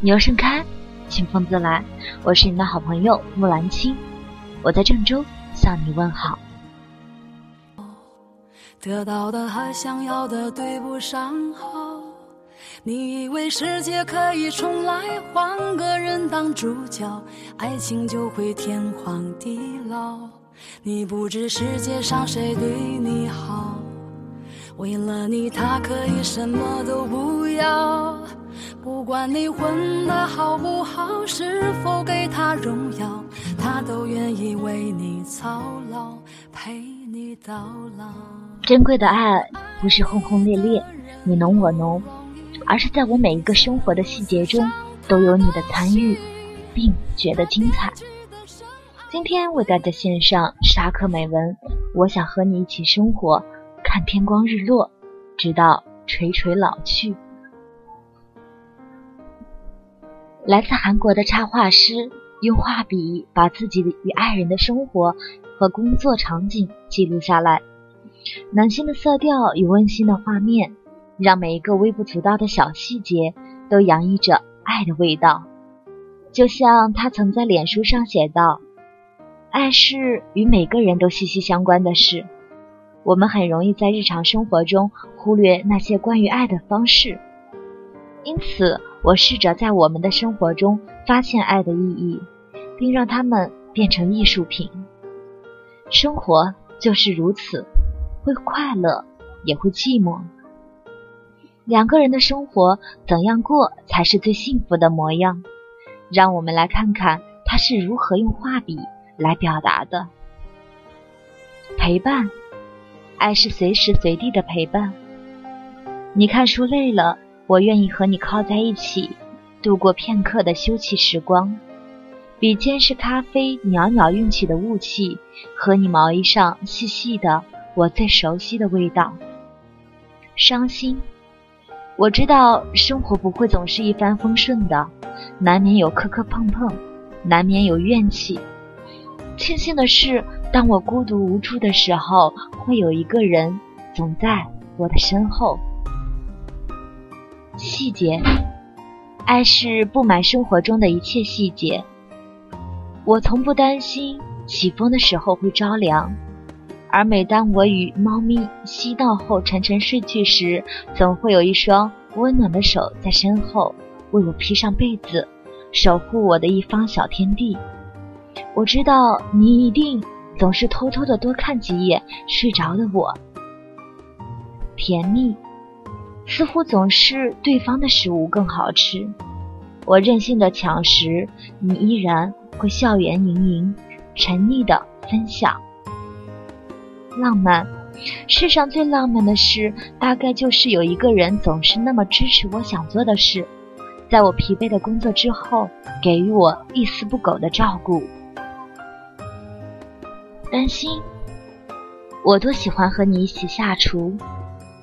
牛盛开，清风自来。我是你的好朋友木兰青，我在郑州向你问好。得到的和想要的对不上号，你以为世界可以重来，换个人当主角，爱情就会天荒地老。你不知世界上谁对你好，为了你他可以什么都不要。不管你混得好不好，是否给他荣耀，他都愿意为你操劳，陪你到老。珍贵的爱不是轰轰烈烈，你侬我侬，而是在我每一个生活的细节中都有你的参与，并觉得精彩。今天为大家献上沙克美文，我想和你一起生活，看天光日落，直到垂垂老去。来自韩国的插画师用画笔把自己与爱人的生活和工作场景记录下来，暖心的色调与温馨的画面，让每一个微不足道的小细节都洋溢着爱的味道。就像他曾在脸书上写道：“爱是与每个人都息息相关的事，我们很容易在日常生活中忽略那些关于爱的方式，因此。”我试着在我们的生活中发现爱的意义，并让它们变成艺术品。生活就是如此，会快乐，也会寂寞。两个人的生活怎样过才是最幸福的模样？让我们来看看他是如何用画笔来表达的。陪伴，爱是随时随地的陪伴。你看书累了。我愿意和你靠在一起，度过片刻的休憩时光，笔尖是咖啡袅袅运起的雾气，和你毛衣上细细的我最熟悉的味道。伤心，我知道生活不会总是一帆风顺的，难免有磕磕碰碰，难免有怨气。庆幸的是，当我孤独无助的时候，会有一个人总在我的身后。细节，爱是布满生活中的一切细节。我从不担心起风的时候会着凉，而每当我与猫咪嬉闹后沉沉睡去时，总会有一双温暖的手在身后为我披上被子，守护我的一方小天地。我知道你一定总是偷偷的多看几眼睡着的我，甜蜜。似乎总是对方的食物更好吃，我任性的抢食，你依然会笑颜盈盈，沉溺的分享。浪漫，世上最浪漫的事，大概就是有一个人总是那么支持我想做的事，在我疲惫的工作之后，给予我一丝不苟的照顾。担心，我多喜欢和你一起下厨。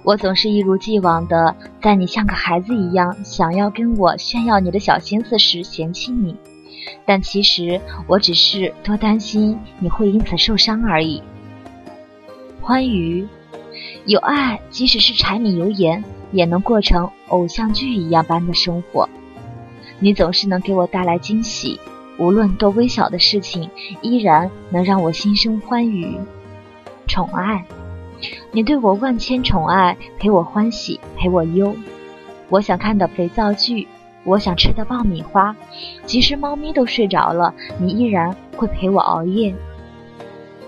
我总是一如既往的在你像个孩子一样想要跟我炫耀你的小心思时嫌弃你，但其实我只是多担心你会因此受伤而已。欢愉，有爱，即使是柴米油盐，也能过成偶像剧一样般的生活。你总是能给我带来惊喜，无论多微小的事情，依然能让我心生欢愉。宠爱。你对我万千宠爱，陪我欢喜，陪我忧。我想看的肥皂剧，我想吃的爆米花，即使猫咪都睡着了，你依然会陪我熬夜。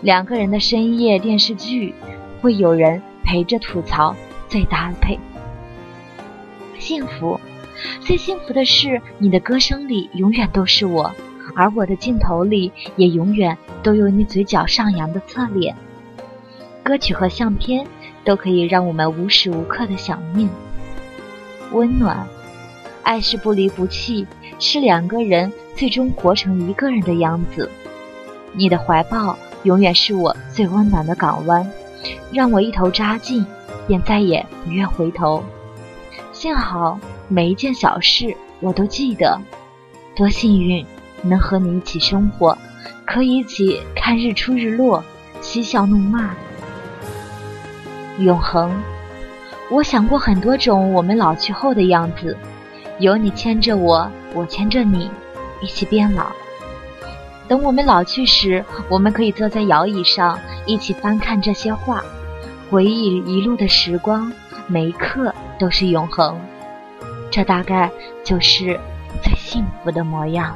两个人的深夜电视剧，会有人陪着吐槽，最搭配。幸福，最幸福的是你的歌声里永远都是我，而我的镜头里也永远都有你嘴角上扬的侧脸。歌曲和相片都可以让我们无时无刻的想念。温暖，爱是不离不弃，是两个人最终活成一个人的样子。你的怀抱永远是我最温暖的港湾，让我一头扎进，便再也不愿回头。幸好每一件小事我都记得，多幸运能和你一起生活，可以一起看日出日落，嬉笑怒骂。永恒，我想过很多种我们老去后的样子，有你牵着我，我牵着你，一起变老。等我们老去时，我们可以坐在摇椅上，一起翻看这些画，回忆一路的时光，每一刻都是永恒。这大概就是最幸福的模样。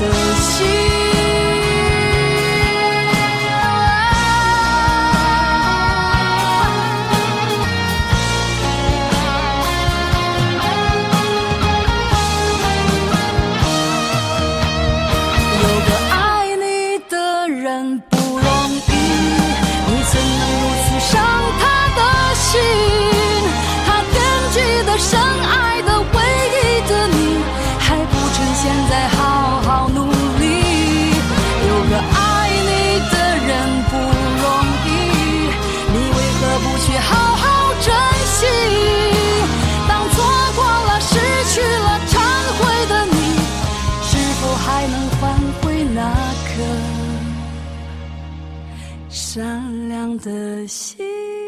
的心。的心。